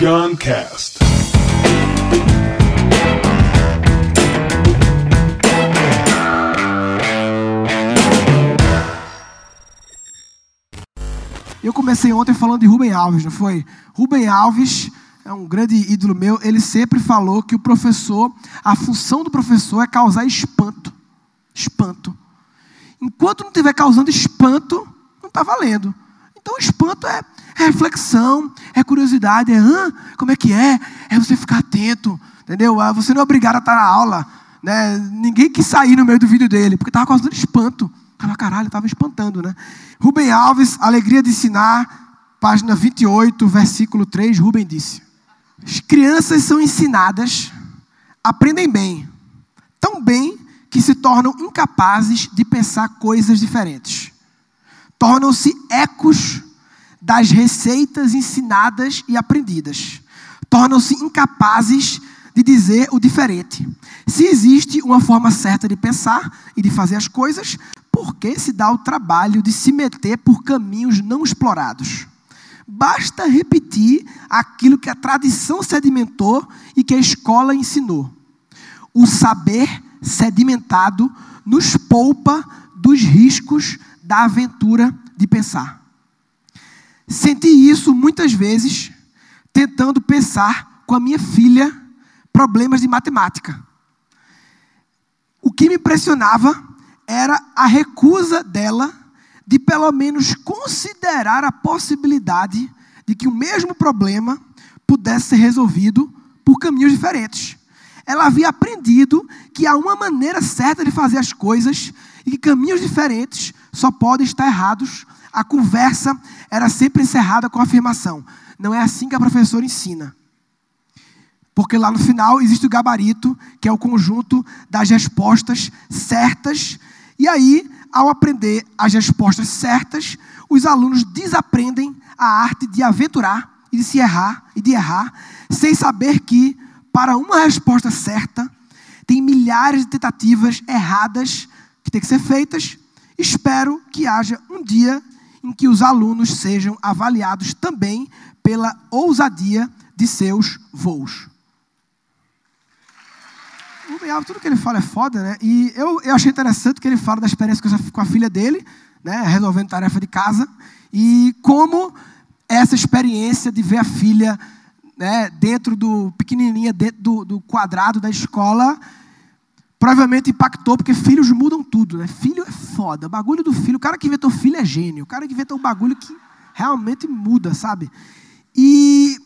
Guncast. Eu comecei ontem falando de Rubem Alves, não foi? Rubem Alves é um grande ídolo meu. Ele sempre falou que o professor, a função do professor é causar espanto. Espanto. Enquanto não estiver causando espanto, não está valendo. Então, espanto é, é, reflexão, é curiosidade, é Hã? como é que é? É você ficar atento, entendeu? Ah, você não é obrigado a estar na aula. Né? Ninguém quis sair no meio do vídeo dele, porque estava causando espanto. Estava, caralho, estava espantando, né? Rubem Alves, Alegria de Ensinar, página 28, versículo 3, Rubem disse: As crianças são ensinadas, aprendem bem, tão bem que se tornam incapazes de pensar coisas diferentes. Tornam-se ecos das receitas ensinadas e aprendidas. Tornam-se incapazes de dizer o diferente. Se existe uma forma certa de pensar e de fazer as coisas, por que se dá o trabalho de se meter por caminhos não explorados? Basta repetir aquilo que a tradição sedimentou e que a escola ensinou. O saber sedimentado nos poupa dos riscos da aventura de pensar. Senti isso muitas vezes tentando pensar com a minha filha problemas de matemática. O que me impressionava era a recusa dela de pelo menos considerar a possibilidade de que o mesmo problema pudesse ser resolvido por caminhos diferentes. Ela havia aprendido que há uma maneira certa de fazer as coisas e que caminhos diferentes só podem estar errados. A conversa era sempre encerrada com a afirmação: não é assim que a professora ensina. Porque lá no final existe o gabarito, que é o conjunto das respostas certas. E aí, ao aprender as respostas certas, os alunos desaprendem a arte de aventurar e de se errar e de errar, sem saber que para uma resposta certa tem milhares de tentativas erradas que têm que ser feitas. Espero que haja um dia em que os alunos sejam avaliados também pela ousadia de seus voos. O Rubem tudo que ele fala é foda, né? E eu, eu achei interessante que ele fala da experiência com a filha dele, né? Resolvendo tarefa de casa. E como essa experiência de ver a filha né, dentro do, pequenininha, dentro do, do quadrado da escola, provavelmente impactou, porque filhos mudam tudo, né? Filho é foda. O bagulho do filho, o cara que inventou filho é gênio. O cara que inventou o bagulho que realmente muda, sabe? E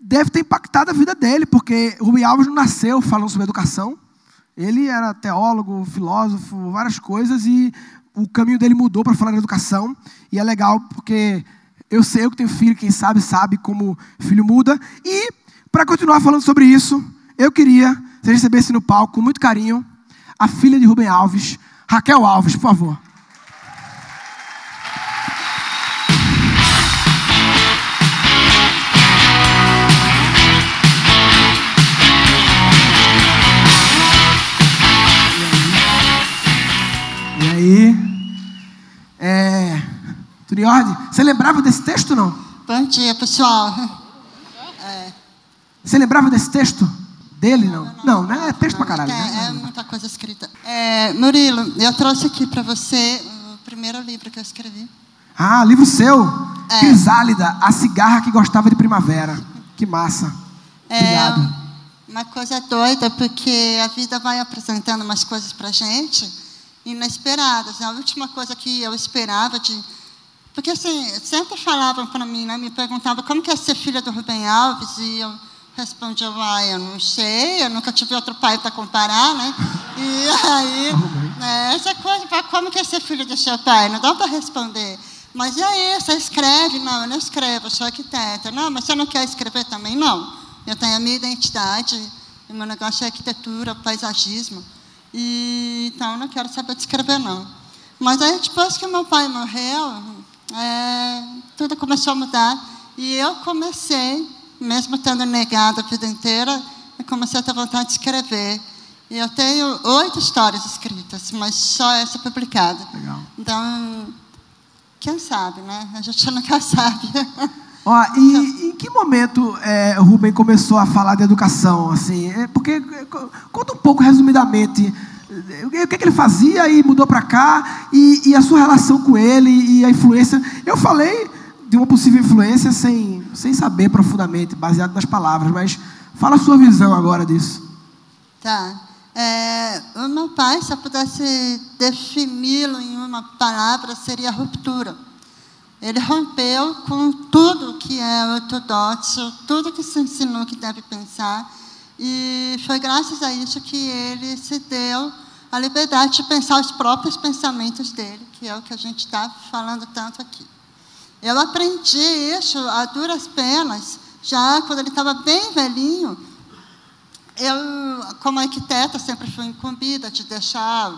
deve ter impactado a vida dele, porque Rubem Alves não nasceu falando sobre educação. Ele era teólogo, filósofo, várias coisas, e o caminho dele mudou para falar de educação. E é legal porque eu sei, eu que tenho filho, quem sabe, sabe como filho muda. E, para continuar falando sobre isso, eu queria que você recebesse no palco, com muito carinho, a filha de Rubem Alves, Raquel Alves, por favor. E aí? É, ordem? Você lembrava desse texto não? Bom dia, pessoal. Você lembrava desse texto? Dele não? Não, né? É texto pra caralho. É, né? é muita coisa escrita. É, Murilo, eu trouxe aqui para você o primeiro livro que eu escrevi. Ah, livro seu. É. Crisálida, a cigarra que gostava de primavera. Que massa. Obrigado. É uma coisa doida, porque a vida vai apresentando umas coisas pra gente inesperadas. A última coisa que eu esperava de. Porque assim, sempre falavam para mim, né, me perguntavam como que é ser filha do Rubem Alves, e eu respondia, uai, eu não sei, eu nunca tive outro pai para comparar, né? E aí, né, essa coisa, como que é ser filho do seu pai? Não dá para responder. Mas e aí, você escreve? Não, eu não escrevo, eu sou arquiteta. Não, mas você não quer escrever também? Não. Eu tenho a minha identidade, o meu negócio é arquitetura, paisagismo. E, então, eu não quero saber de escrever, não. Mas aí, depois que meu pai morreu, é, tudo começou a mudar. E eu comecei, mesmo tendo negado a vida inteira, eu comecei a ter vontade de escrever. E eu tenho oito histórias escritas, mas só essa publicada. Legal. Então, quem sabe, né? A gente nunca sabe. Ó, e em que momento é, Rubem começou a falar de educação? Assim, é, porque conta um pouco resumidamente o que, que ele fazia e mudou para cá e, e, a sua relação com ele e a influência. Eu falei de uma possível influência sem, sem saber profundamente, baseado nas palavras, mas fala a sua visão agora disso. Tá. É, o meu pai, se eu pudesse defini-lo em uma palavra, seria ruptura. Ele rompeu com tudo que é ortodoxo, tudo que se ensinou que deve pensar, e foi graças a isso que ele se deu a liberdade de pensar os próprios pensamentos dele, que é o que a gente está falando tanto aqui. Eu aprendi isso a duras penas, já quando ele estava bem velhinho. Eu, como arquiteta, sempre fui incumbida de deixar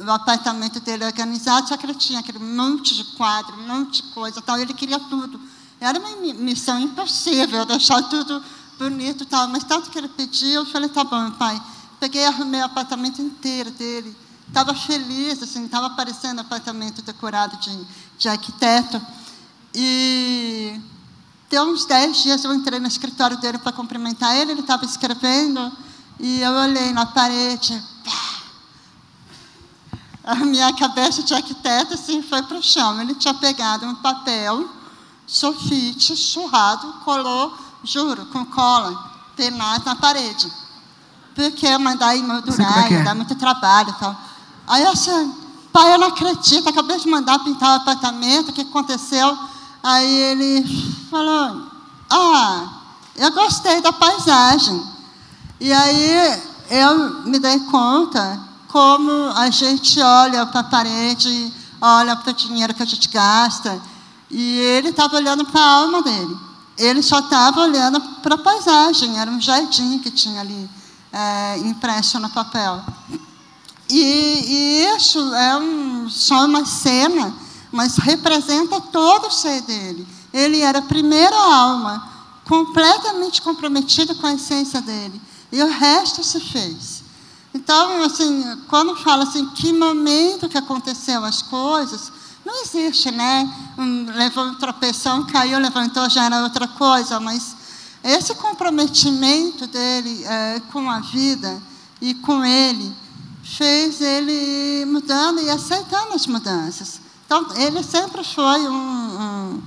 o apartamento dele organizado, só que ele tinha aquele monte de quadro, um monte de coisa, tal, ele queria tudo. Era uma missão impossível deixar tudo bonito, tal, mas tanto que ele pediu, eu falei, tá bom, pai. Peguei arrumei o apartamento inteiro dele. Estava feliz, assim, estava parecendo apartamento decorado de, de arquiteto. E deu uns dez dias, eu entrei no escritório dele para cumprimentar ele, ele estava escrevendo, e eu olhei na parede, pá, a minha cabeça de arquiteto assim, foi para o chão. Ele tinha pegado um papel, sulfite, churrado, colou, juro, com cola, penado na parede. Porque mandar emoldurar, é, é dá muito trabalho e tal. Aí eu assim, pai, eu não acredito, acabei de mandar pintar o apartamento, o que aconteceu? Aí ele falou, ah, eu gostei da paisagem. E aí eu me dei conta como a gente olha para a parede, olha para o dinheiro que a gente gasta. E ele estava olhando para a alma dele. Ele só estava olhando para a paisagem, era um jardim que tinha ali é, impresso no papel. E, e isso é um, só uma cena mas representa todo o ser dele. Ele era a primeira alma, completamente comprometida com a essência dele, e o resto se fez. Então, assim, quando fala assim, que momento que aconteceu as coisas, não existe, né? Um, levou um tropeção, caiu, levantou, já era outra coisa, mas esse comprometimento dele é, com a vida e com ele fez ele mudando e aceitando as mudanças. Então, ele sempre foi um, um,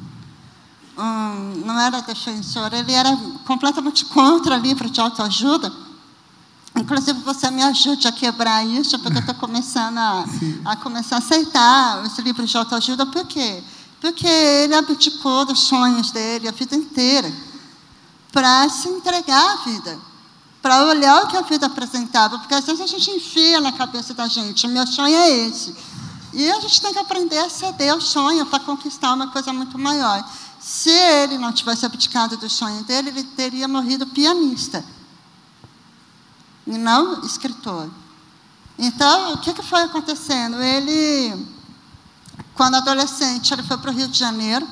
um, não era defensor, ele era completamente contra livro de autoajuda. Inclusive, você me ajude a quebrar isso, porque eu estou começando a, a, começar a aceitar os livros de autoajuda. Por quê? Porque ele abdicou dos sonhos dele a vida inteira para se entregar à vida, para olhar o que a vida apresentava. Porque às vezes a gente enfia na cabeça da gente: o meu sonho é esse. E a gente tem que aprender a ceder ao sonho para conquistar uma coisa muito maior. Se ele não tivesse abdicado do sonho dele, ele teria morrido pianista e não escritor. Então, o que, que foi acontecendo? Ele, quando adolescente, ele foi para o Rio de Janeiro.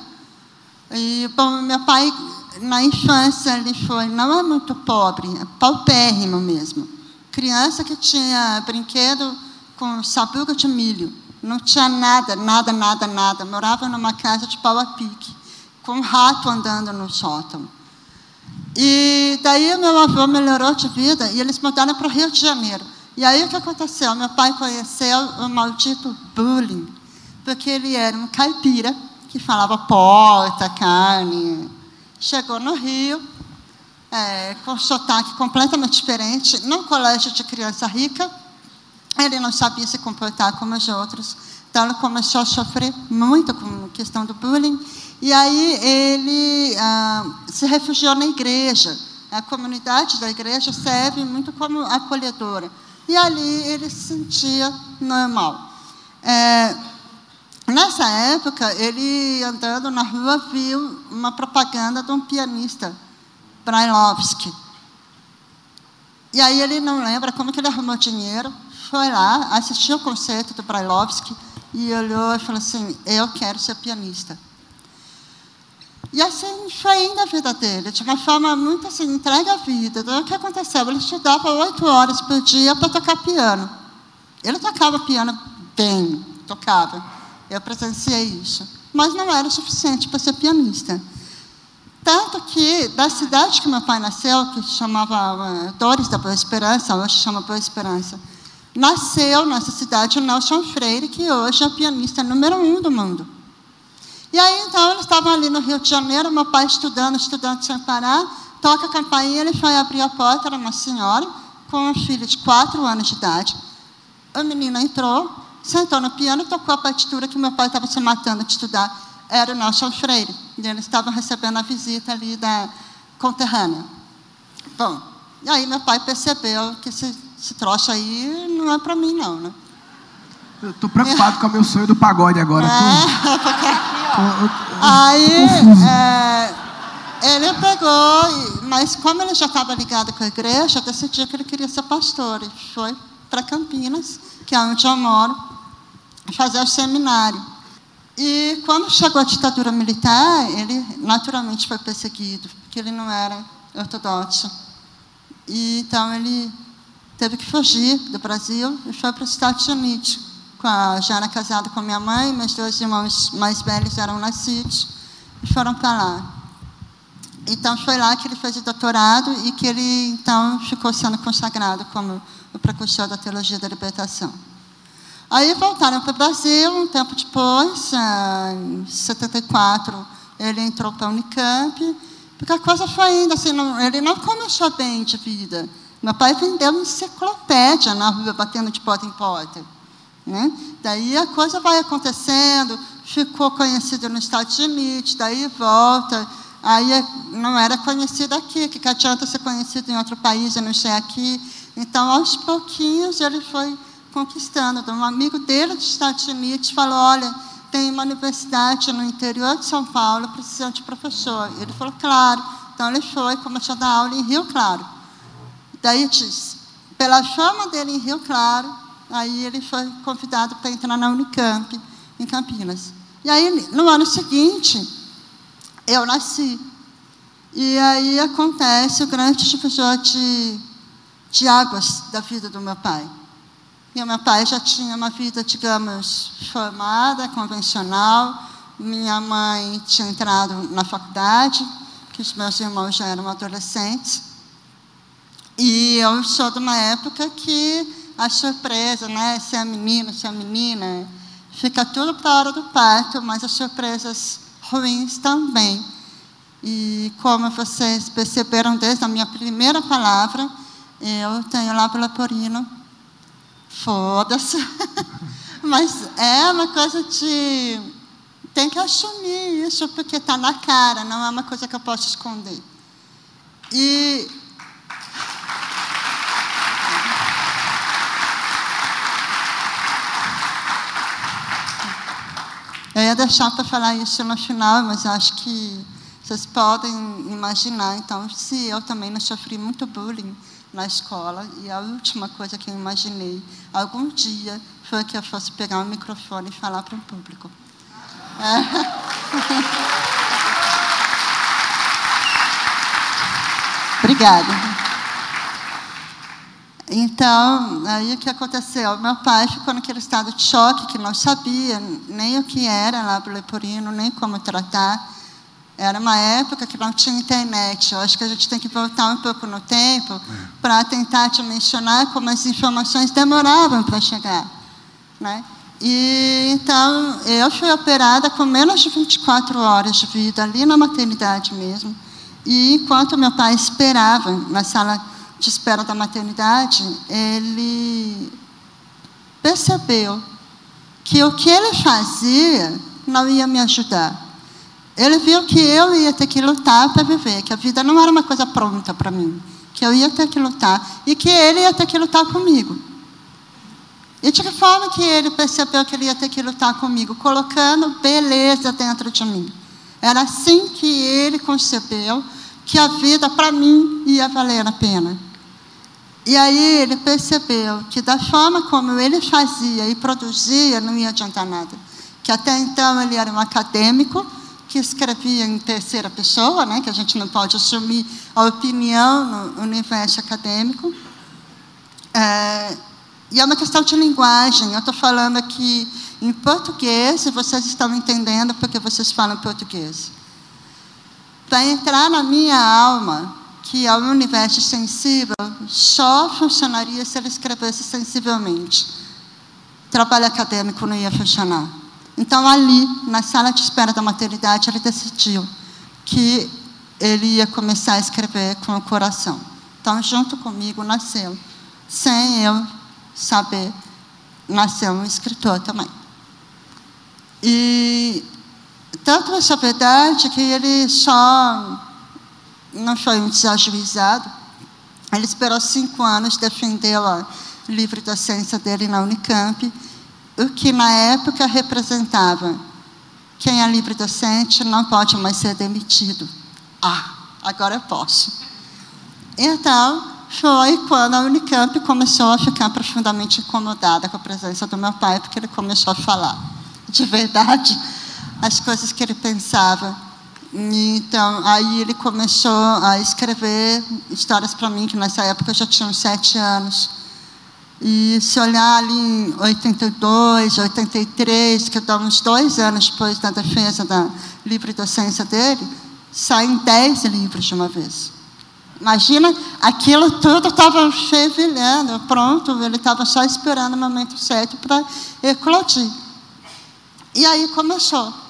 E, bom, meu pai, na infância, ele foi, não é muito pobre, é paupérrimo mesmo. Criança que tinha brinquedo com sabuga de milho. Não tinha nada, nada, nada, nada. Morava numa casa de pau a pique, com um rato andando no sótão. E daí meu avô melhorou de vida e eles mudaram para o Rio de Janeiro. E aí o que aconteceu? Meu pai conheceu o maldito bullying, porque ele era um caipira que falava porta, carne. Chegou no Rio, é, com sotaque completamente diferente, num colégio de criança rica, ele não sabia se comportar como os outros. Então, ele começou a sofrer muito com a questão do bullying. E aí, ele ah, se refugiou na igreja. A comunidade da igreja serve muito como acolhedora. E ali, ele se sentia normal. É, nessa época, ele, andando na rua, viu uma propaganda de um pianista, Brailovsky. E aí, ele não lembra como que ele arrumou dinheiro foi lá, assistiu o concerto do Brailovsky e olhou e falou assim: Eu quero ser pianista. E assim foi indo a vida dele, de uma forma muito assim, entrega a vida. Então, o que aconteceu? Ele estudava oito horas por dia para tocar piano. Ele tocava piano bem, tocava. Eu presenciei isso. Mas não era suficiente para ser pianista. Tanto que, da cidade que meu pai nasceu, que chamava uh, Dores da Boa Esperança, hoje chama Boa Esperança, nasceu nessa cidade o Nelson Freire, que hoje é o pianista número um do mundo. E aí, então, eles estavam ali no Rio de Janeiro, meu pai estudando, estudando sem parar, toca a campainha, ele foi abrir a porta, era uma senhora, com um filho de quatro anos de idade. A menina entrou, sentou no piano tocou a partitura que meu pai estava se matando de estudar era o Nelson Freire. E eles estavam recebendo a visita ali da conterrânea. Bom, e aí meu pai percebeu que esse, esse troço aí não é para mim, não, né? Eu tô preocupado com o meu sonho do pagode agora. É, porque... aí, é, ele pegou, mas como ele já estava ligado com a igreja, decidiu que ele queria ser pastor. E foi para Campinas, que é onde eu moro, fazer o seminário. E quando chegou a ditadura militar, ele naturalmente foi perseguido, porque ele não era ortodoxo. E, então ele teve que fugir do Brasil e foi para os Estados Unidos. A, já era casado com minha mãe, meus dois irmãos mais velhos eram nascidos e foram para lá. Então foi lá que ele fez o doutorado e que ele então ficou sendo consagrado como o precursor da teologia da libertação. Aí voltaram para o Brasil, um tempo depois, em 74, ele entrou para a Unicamp, porque a coisa foi indo assim, não, ele não começou bem de vida. Meu pai vendeu uma enciclopédia na rua, batendo de porta em porta. Né? Daí a coisa vai acontecendo, ficou conhecido nos Estados Unidos, daí volta, aí não era conhecido aqui, que adianta ser conhecido em outro país e não ser aqui. Então, aos pouquinhos, ele foi conquistando. Um amigo dele dos Estados Unidos falou: Olha, tem uma universidade no interior de São Paulo precisando de professor. Ele falou: Claro. Então, ele foi começou a dar aula em Rio Claro. Daí disse: Pela fama dele em Rio Claro, aí ele foi convidado para entrar na Unicamp, em Campinas. E aí, no ano seguinte, eu nasci. E aí acontece o grande divisor de, de águas da vida do meu pai. E meu pai já tinha uma vida, digamos, formada, convencional. Minha mãe tinha entrado na faculdade, que os meus irmãos já eram adolescentes. E eu sou de uma época que a surpresa, né, se é menino, se é menina, fica tudo para a hora do parto, mas as surpresas ruins também. E como vocês perceberam desde a minha primeira palavra, eu tenho lábio leporino Foda-se. Mas é uma coisa de. Tem que assumir isso, porque está na cara, não é uma coisa que eu posso esconder. E. Eu ia deixar para falar isso no final, mas acho que vocês podem imaginar. Então, se eu também não sofri muito bullying, na escola e a última coisa que eu imaginei algum dia foi que eu fosse pegar o microfone e falar para o público. É. Obrigada. Então, aí o que aconteceu? Meu pai ficou naquele estado de choque que não sabia nem o que era lábio leporino, nem como tratar. Era uma época que não tinha internet. Eu acho que a gente tem que voltar um pouco no tempo é. para tentar dimensionar como as informações demoravam para chegar. Né? E, então, eu fui operada com menos de 24 horas de vida, ali na maternidade mesmo. E enquanto meu pai esperava na sala de espera da maternidade, ele percebeu que o que ele fazia não ia me ajudar. Ele viu que eu ia ter que lutar para viver, que a vida não era uma coisa pronta para mim, que eu ia ter que lutar e que ele ia ter que lutar comigo. E de que forma que ele percebeu que ele ia ter que lutar comigo? Colocando beleza dentro de mim. Era assim que ele concebeu que a vida para mim ia valer a pena. E aí ele percebeu que da forma como ele fazia e produzia não ia adiantar nada. Que até então ele era um acadêmico, que escrevia em terceira pessoa, né, que a gente não pode assumir a opinião no universo acadêmico. É, e é uma questão de linguagem. Eu estou falando aqui em português e vocês estão entendendo porque vocês falam português. vai entrar na minha alma que o universo sensível só funcionaria se ele escrevesse sensivelmente. Trabalho acadêmico não ia funcionar. Então, ali, na sala de espera da maternidade, ele decidiu que ele ia começar a escrever com o coração. Então, junto comigo, nasceu, sem eu saber, nasceu um escritor também. E tanto essa verdade que ele só não foi um desajuizado. Ele esperou cinco anos, defendeu o livre docência dele na Unicamp, o que na época representava quem é livre docente não pode mais ser demitido. Ah, agora eu posso. Então, foi quando a Unicamp começou a ficar profundamente incomodada com a presença do meu pai, porque ele começou a falar de verdade as coisas que ele pensava. Então, aí ele começou a escrever histórias para mim, que nessa época eu já tinha uns sete anos. E se olhar ali em 82, 83, que dá uns dois anos depois da defesa da livre docência dele, saem dez livros de uma vez. Imagina, aquilo tudo estava fervilhando, pronto, ele estava só esperando o momento certo para eclodir. E aí começou.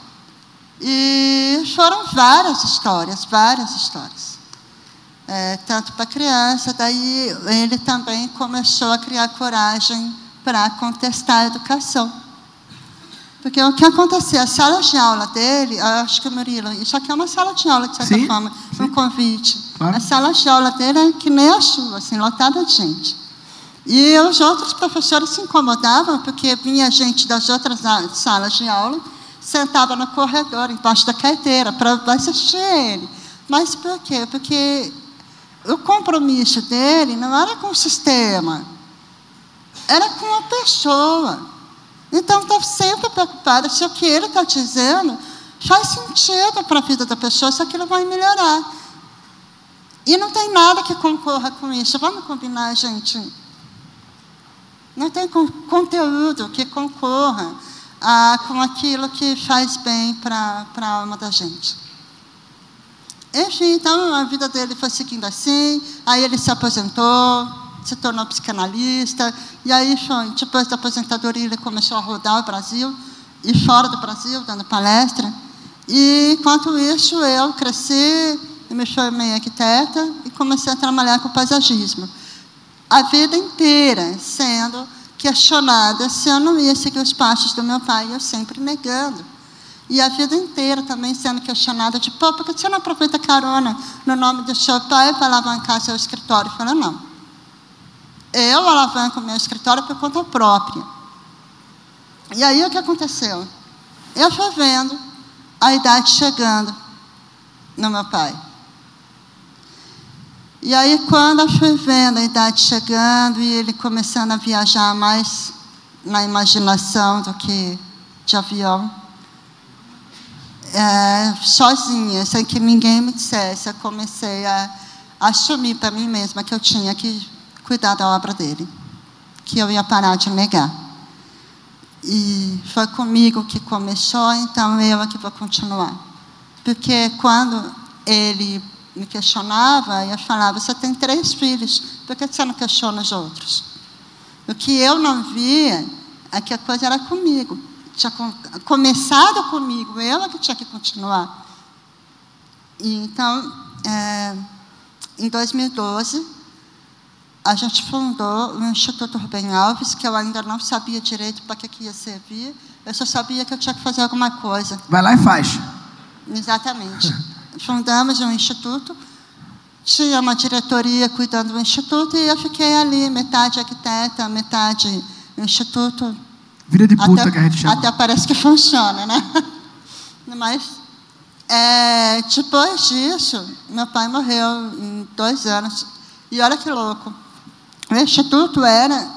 E foram várias histórias, várias histórias. É, tanto para criança, daí ele também começou a criar coragem para contestar a educação. Porque o que acontecia, a sala de aula dele, acho que Murilo, isso aqui é uma sala de aula, de certa sim, forma, sim. um convite. Claro. A sala de aula dele é que nem a chuva, assim, lotada de gente. E os outros professores se incomodavam, porque vinha gente das outras salas de aula sentava no corredor, embaixo da carteira, para assistir ele. Mas por quê? Porque o compromisso dele não era com o sistema, era com a pessoa. Então, está sempre preocupado se o que ele está dizendo faz sentido para a vida da pessoa, se aquilo vai melhorar. E não tem nada que concorra com isso. Vamos combinar, gente? Não tem conteúdo que concorra ah, com aquilo que faz bem para a alma da gente. Enfim, então a vida dele foi seguindo assim, aí ele se aposentou, se tornou psicanalista, e aí foi, depois da aposentadoria ele começou a rodar o Brasil, e fora do Brasil, dando palestra. E enquanto isso eu cresci, me formei arquiteta e comecei a trabalhar com paisagismo. A vida inteira sendo questionada se eu não ia seguir os passos do meu pai, eu sempre negando. E a vida inteira também sendo questionada de, pô, por que você não aproveita carona no nome do seu pai para alavancar seu escritório? Eu falei, não. Eu alavanco meu escritório por conta própria. E aí o que aconteceu? Eu fui vendo a idade chegando no meu pai. E aí, quando eu fui vendo a idade chegando e ele começando a viajar mais na imaginação do que de avião, é, sozinha, sem que ninguém me dissesse, eu comecei a, a assumir para mim mesma que eu tinha que cuidar da obra dele, que eu ia parar de negar. E foi comigo que começou, então eu é que vou continuar. Porque quando ele me questionava, e eu falava, você tem três filhos, por que você não questiona os outros? O que eu não via é que a coisa era comigo. Tinha começado comigo, eu é que tinha que continuar. E, então, é, em 2012, a gente fundou o Instituto Rubem Alves, que eu ainda não sabia direito para que, que ia servir. Eu só sabia que eu tinha que fazer alguma coisa. Vai lá e faz. Exatamente. fundamos um instituto, tinha uma diretoria cuidando do instituto e eu fiquei ali, metade arquiteta, metade instituto. Vida de puta até, que a gente chama. Até parece que funciona, né? Mas, é, depois disso, meu pai morreu em dois anos. E olha que louco. O instituto era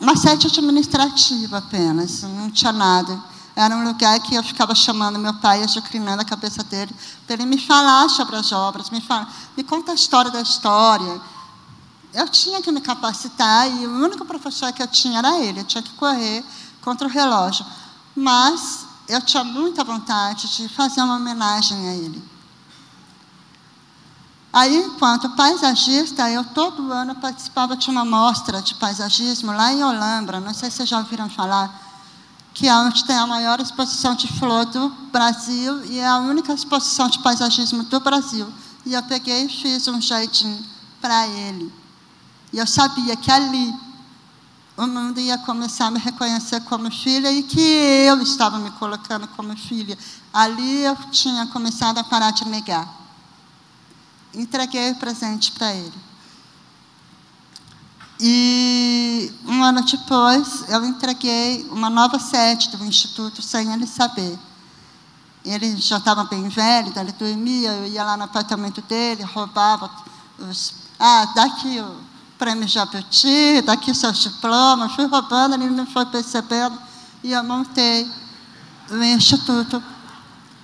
uma sede administrativa apenas, não tinha nada. Era um lugar que eu ficava chamando meu pai, ajucrinando a cabeça dele, para ele me falar sobre as obras, me, fala, me conta a história da história. Eu tinha que me capacitar e o único professor que eu tinha era ele, eu tinha que correr contra o relógio. Mas eu tinha muita vontade de fazer uma homenagem a ele. Aí, enquanto paisagista, eu todo ano participava de uma mostra de paisagismo lá em Olambra, não sei se vocês já ouviram falar, que é onde tem a maior exposição de flor do Brasil e é a única exposição de paisagismo do Brasil. E eu peguei e fiz um jardim para ele. E eu sabia que ali o mundo ia começar a me reconhecer como filha e que eu estava me colocando como filha. Ali eu tinha começado a parar de negar entreguei o presente para ele. E um ano depois, eu entreguei uma nova sede do Instituto sem ele saber. Ele já estava bem velho, ele dormia, eu ia lá no apartamento dele, roubava os. Ah, daqui o prêmio Jabuti, daqui seus diplomas, fui roubando, ele não foi percebendo, e eu montei o Instituto.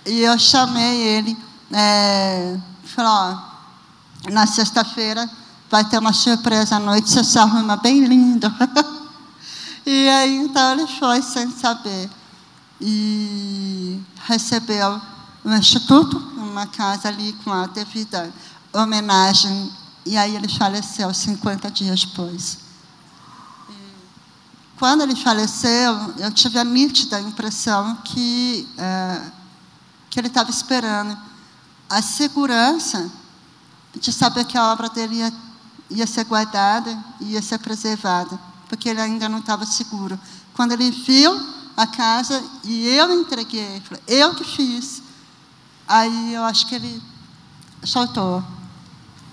E eu chamei ele, é, falei, ó, na sexta-feira vai ter uma surpresa à noite, você se arruma bem lindo. e aí então ele foi sem saber. E recebeu no Instituto, uma casa ali com a devida homenagem. E aí ele faleceu 50 dias depois. Quando ele faleceu, eu tive a nítida impressão que, é, que ele estava esperando a segurança de saber que a obra dele ia, ia ser guardada, ia ser preservada, porque ele ainda não estava seguro. Quando ele viu a casa e eu entreguei, eu que fiz, aí eu acho que ele soltou.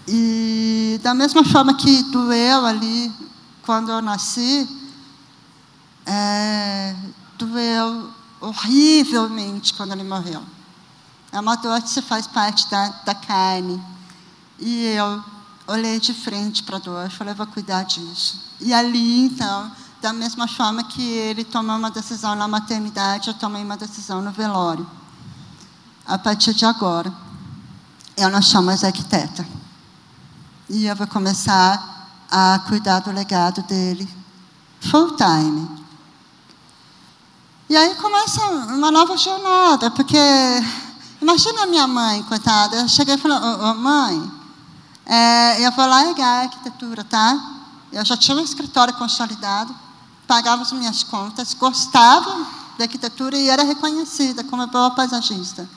E da mesma forma que doeu ali, quando eu nasci, é, doeu horrivelmente quando ele morreu. É uma dor que se faz parte da, da carne. E eu olhei de frente para a dor e falei, vou cuidar disso. E ali, então, da mesma forma que ele tomou uma decisão na maternidade, eu tomei uma decisão no velório. A partir de agora, eu não sou mais arquiteta. E eu vou começar a cuidar do legado dele full time. E aí começa uma nova jornada, porque imagina a minha mãe, coitada. Eu cheguei e falei, oh, mãe, é, eu vou largar a arquitetura, tá? Eu já tinha um escritório consolidado, pagava as minhas contas, gostava da arquitetura e era reconhecida como boa paisagista.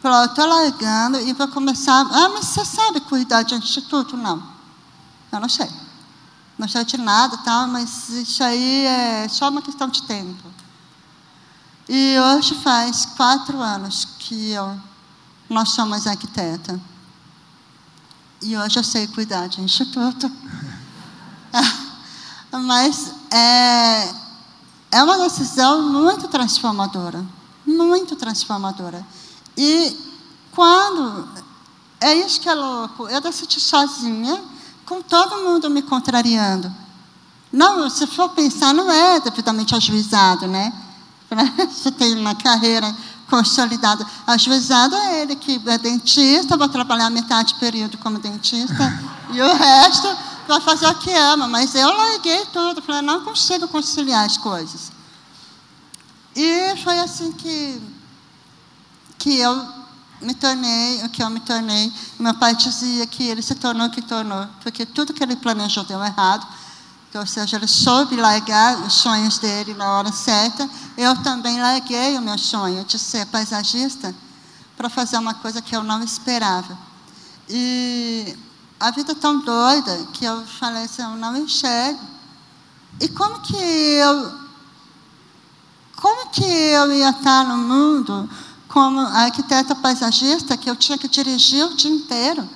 Falou, estou largando e vou começar. Ah, mas você sabe cuidar de instituto? Não. Eu não sei. Não sei de nada, tá? mas isso aí é só uma questão de tempo. E hoje faz quatro anos que eu não sou mais arquiteta. E hoje eu sei cuidar de instituto. Mas é, é uma decisão muito transformadora. Muito transformadora. E quando. É isso que é louco. Eu decidi sozinha, com todo mundo me contrariando. Não, se for pensar, não é devidamente ajuizado, né? Você tem uma carreira consolidado. Ajuizado é ele que é dentista, vai trabalhar metade do período como dentista, e o resto vai fazer o que ama. Mas eu larguei tudo, falei, não consigo conciliar as coisas. E foi assim que, que eu me tornei o que eu me tornei. Meu pai dizia que ele se tornou o que tornou, porque tudo que ele planejou deu errado ou seja, ele soube largar os sonhos dele na hora certa. Eu também larguei o meu sonho de ser paisagista para fazer uma coisa que eu não esperava. E a vida é tão doida que eu falei assim, eu não enxergo. E como que eu como que eu ia estar no mundo como arquiteta paisagista que eu tinha que dirigir o dia inteiro?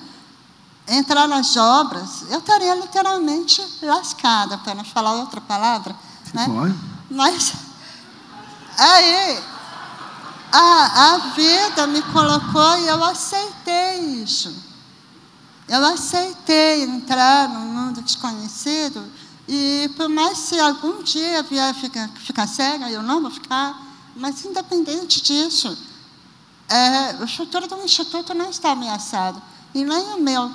Entrar nas obras, eu estaria literalmente lascada, para não falar outra palavra. Né? Pode. Mas aí a, a vida me colocou e eu aceitei isso. Eu aceitei entrar no mundo desconhecido e por mais que algum dia vier ficar, ficar cega, eu não vou ficar, mas independente disso, é, o futuro do Instituto não está ameaçado, e nem o meu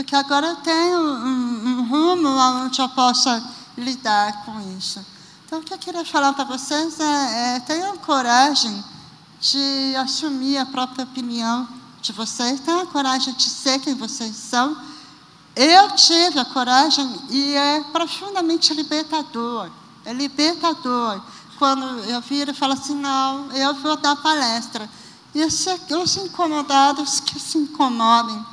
porque agora eu tenho um, um rumo onde eu possa lidar com isso. Então, o que eu queria falar para vocês é, é tenham coragem de assumir a própria opinião de vocês, tenham coragem de ser quem vocês são. Eu tive a coragem e é profundamente libertador. É libertador. Quando eu viro e falo assim, não, eu vou dar palestra. E os incomodados que se incomodem.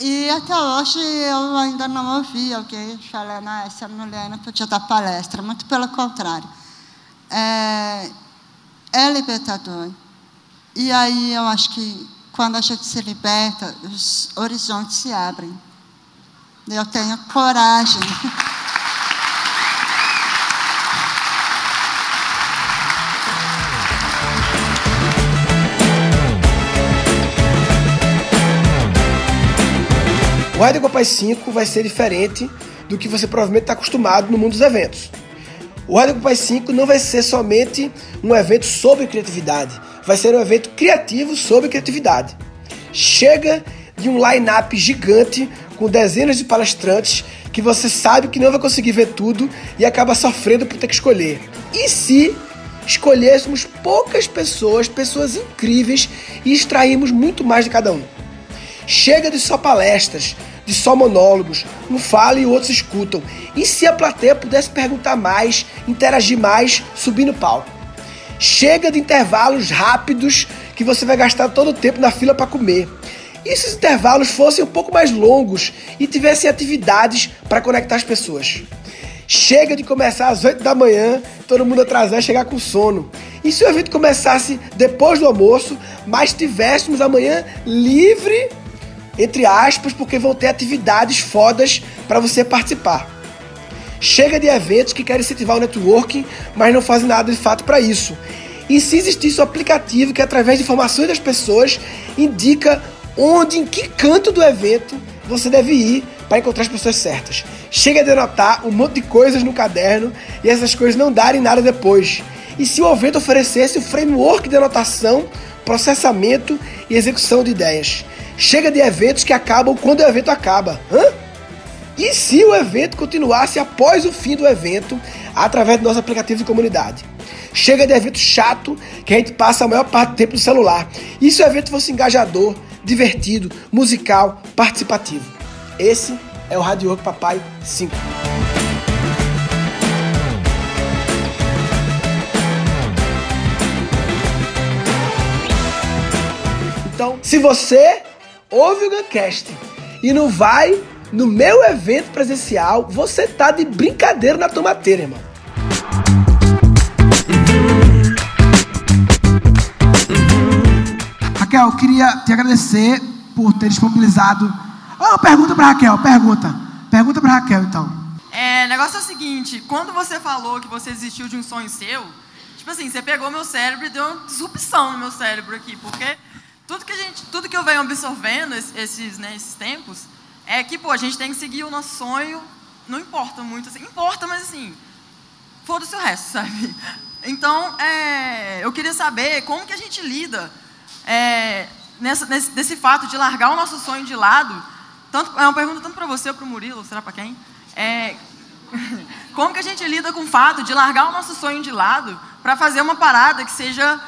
E até hoje eu ainda não ouvi alguém falando, ah, essa mulher não podia dar palestra. Muito pelo contrário. É, é libertador. E aí eu acho que quando a gente se liberta, os horizontes se abrem. Eu tenho coragem. O Rádio Copai 5 vai ser diferente do que você provavelmente está acostumado no mundo dos eventos. O Rádio Copai 5 não vai ser somente um evento sobre criatividade, vai ser um evento criativo sobre criatividade. Chega de um line-up gigante com dezenas de palestrantes que você sabe que não vai conseguir ver tudo e acaba sofrendo por ter que escolher. E se escolhêssemos poucas pessoas, pessoas incríveis e extrairmos muito mais de cada um? Chega de só palestras, de só monólogos, um fala e outros escutam. E se a plateia pudesse perguntar mais, interagir mais, subir no palco? Chega de intervalos rápidos que você vai gastar todo o tempo na fila para comer. E se os intervalos fossem um pouco mais longos e tivessem atividades para conectar as pessoas? Chega de começar às 8 da manhã, todo mundo atrasar e chegar com sono. E se o evento começasse depois do almoço, mas tivéssemos amanhã livre entre aspas, porque vão ter atividades fodas para você participar. Chega de eventos que querem incentivar o networking, mas não fazem nada de fato para isso. E se existisse um aplicativo que, através de informações das pessoas, indica onde, em que canto do evento você deve ir para encontrar as pessoas certas. Chega de anotar um monte de coisas no caderno e essas coisas não darem nada depois. E se o evento oferecesse o framework de anotação, processamento e execução de ideias? Chega de eventos que acabam quando o evento acaba. Hã? E se o evento continuasse após o fim do evento, através do nosso aplicativo de comunidade? Chega de evento chato que a gente passa a maior parte do tempo no celular. E se o evento fosse engajador, divertido, musical, participativo? Esse é o Radio Rock Papai 5. Então, se você ouve o Guncast e não vai no meu evento presencial, você tá de brincadeira na tomateira, irmão. Raquel, eu queria te agradecer por ter disponibilizado. Oh, pergunta para Raquel, pergunta. Pergunta para Raquel, então. É, o negócio é o seguinte, quando você falou que você desistiu de um sonho seu, tipo assim, você pegou meu cérebro e deu uma disrupção no meu cérebro aqui, porque tudo que, a gente, tudo que eu venho absorvendo esses, né, esses tempos é que, pô, a gente tem que seguir o nosso sonho, não importa muito, assim, importa, mas assim, foda-se o resto, sabe? Então, é, eu queria saber como que a gente lida é, nessa, nesse, nesse fato de largar o nosso sonho de lado, tanto, é uma pergunta tanto para você ou para o Murilo, será para quem? É, como que a gente lida com o fato de largar o nosso sonho de lado para fazer uma parada que seja,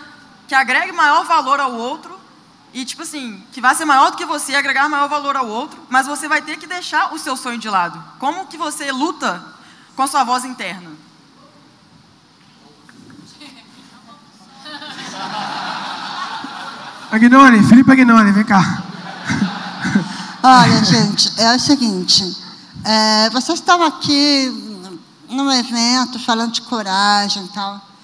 que agregue maior valor ao outro e tipo assim, que vai ser maior do que você, agregar maior valor ao outro, mas você vai ter que deixar o seu sonho de lado. Como que você luta com a sua voz interna? Agnone, Felipe Agnone, vem cá. Olha, gente, é o seguinte, é, vocês estavam aqui num evento falando de coragem e tal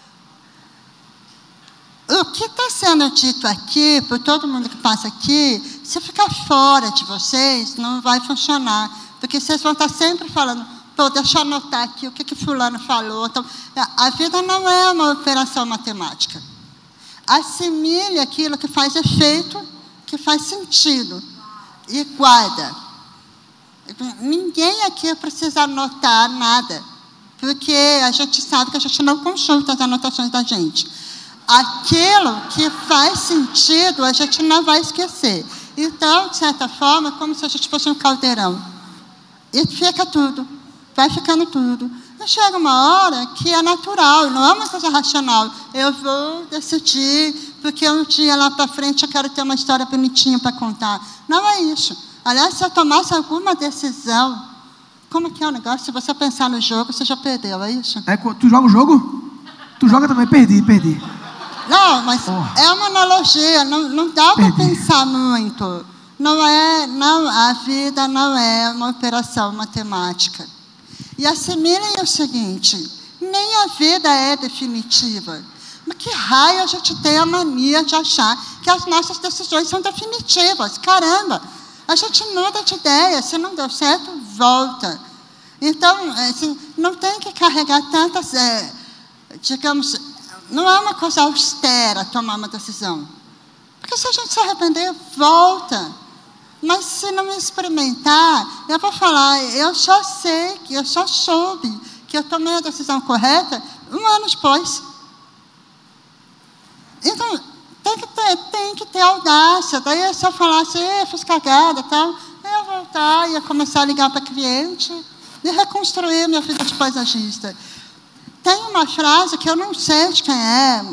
o que está sendo dito aqui, por todo mundo que passa aqui, se ficar fora de vocês, não vai funcionar. Porque vocês vão estar sempre falando, pô, deixa eu anotar aqui o que, que fulano falou. Então, a vida não é uma operação matemática. Assimile aquilo que faz efeito, que faz sentido. E guarda. Ninguém aqui precisa anotar nada. Porque a gente sabe que a gente não consulta as anotações da gente aquilo que faz sentido a gente não vai esquecer. Então, de certa forma, como se a gente fosse um caldeirão. E fica tudo, vai ficando tudo. E chega uma hora que é natural, não é uma coisa racional. Eu vou decidir, porque um dia lá para frente eu quero ter uma história bonitinha para contar. Não é isso. Aliás, se eu tomasse alguma decisão, como que é o negócio? Se você pensar no jogo, você já perdeu, é isso? É, tu joga o jogo? Tu joga também? Perdi, perdi. Não, mas oh. é uma analogia, não, não dá para pensar muito. Não é, não, a vida não é uma operação matemática. E assimilem o seguinte: nem a vida é definitiva. Mas que raio a gente tem a mania de achar que as nossas decisões são definitivas? Caramba! A gente muda de ideia, se não deu certo, volta. Então, assim, não tem que carregar tantas, é, digamos, não é uma coisa austera tomar uma decisão. Porque se a gente se arrepender, volta. Mas se não experimentar, eu vou falar, eu só sei que eu só soube que eu tomei a decisão correta um ano depois. Então, tem que ter, tem que ter audácia. Daí se eu falasse, assim, fiz cagada tal, eu ia voltar, ia começar a ligar para cliente e reconstruir minha vida de paisagista. Tem uma frase que eu não sei de quem é,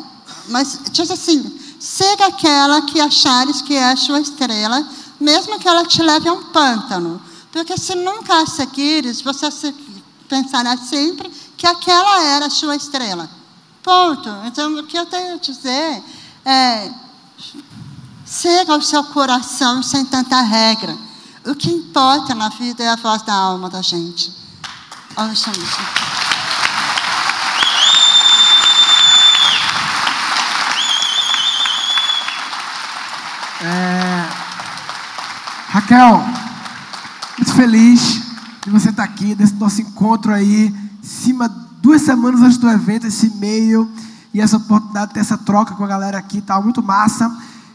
mas diz assim: siga aquela que achares que é a sua estrela mesmo que ela te leve a um pântano. Porque se nunca a seguires, você pensará sempre que aquela era a sua estrela. Ponto. Então, o que eu tenho a dizer é: siga o seu coração sem tanta regra. O que importa na vida é a voz da alma da gente. Ouçam isso. É... Raquel, muito feliz de você estar aqui, desse nosso encontro aí, cima, duas semanas antes do evento, esse e-mail e essa oportunidade de ter essa troca com a galera aqui, tá muito massa.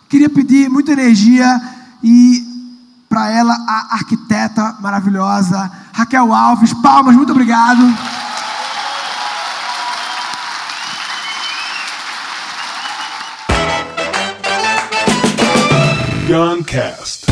Queria pedir muita energia e para ela a arquiteta maravilhosa Raquel Alves. Palmas, muito obrigado. Goncast.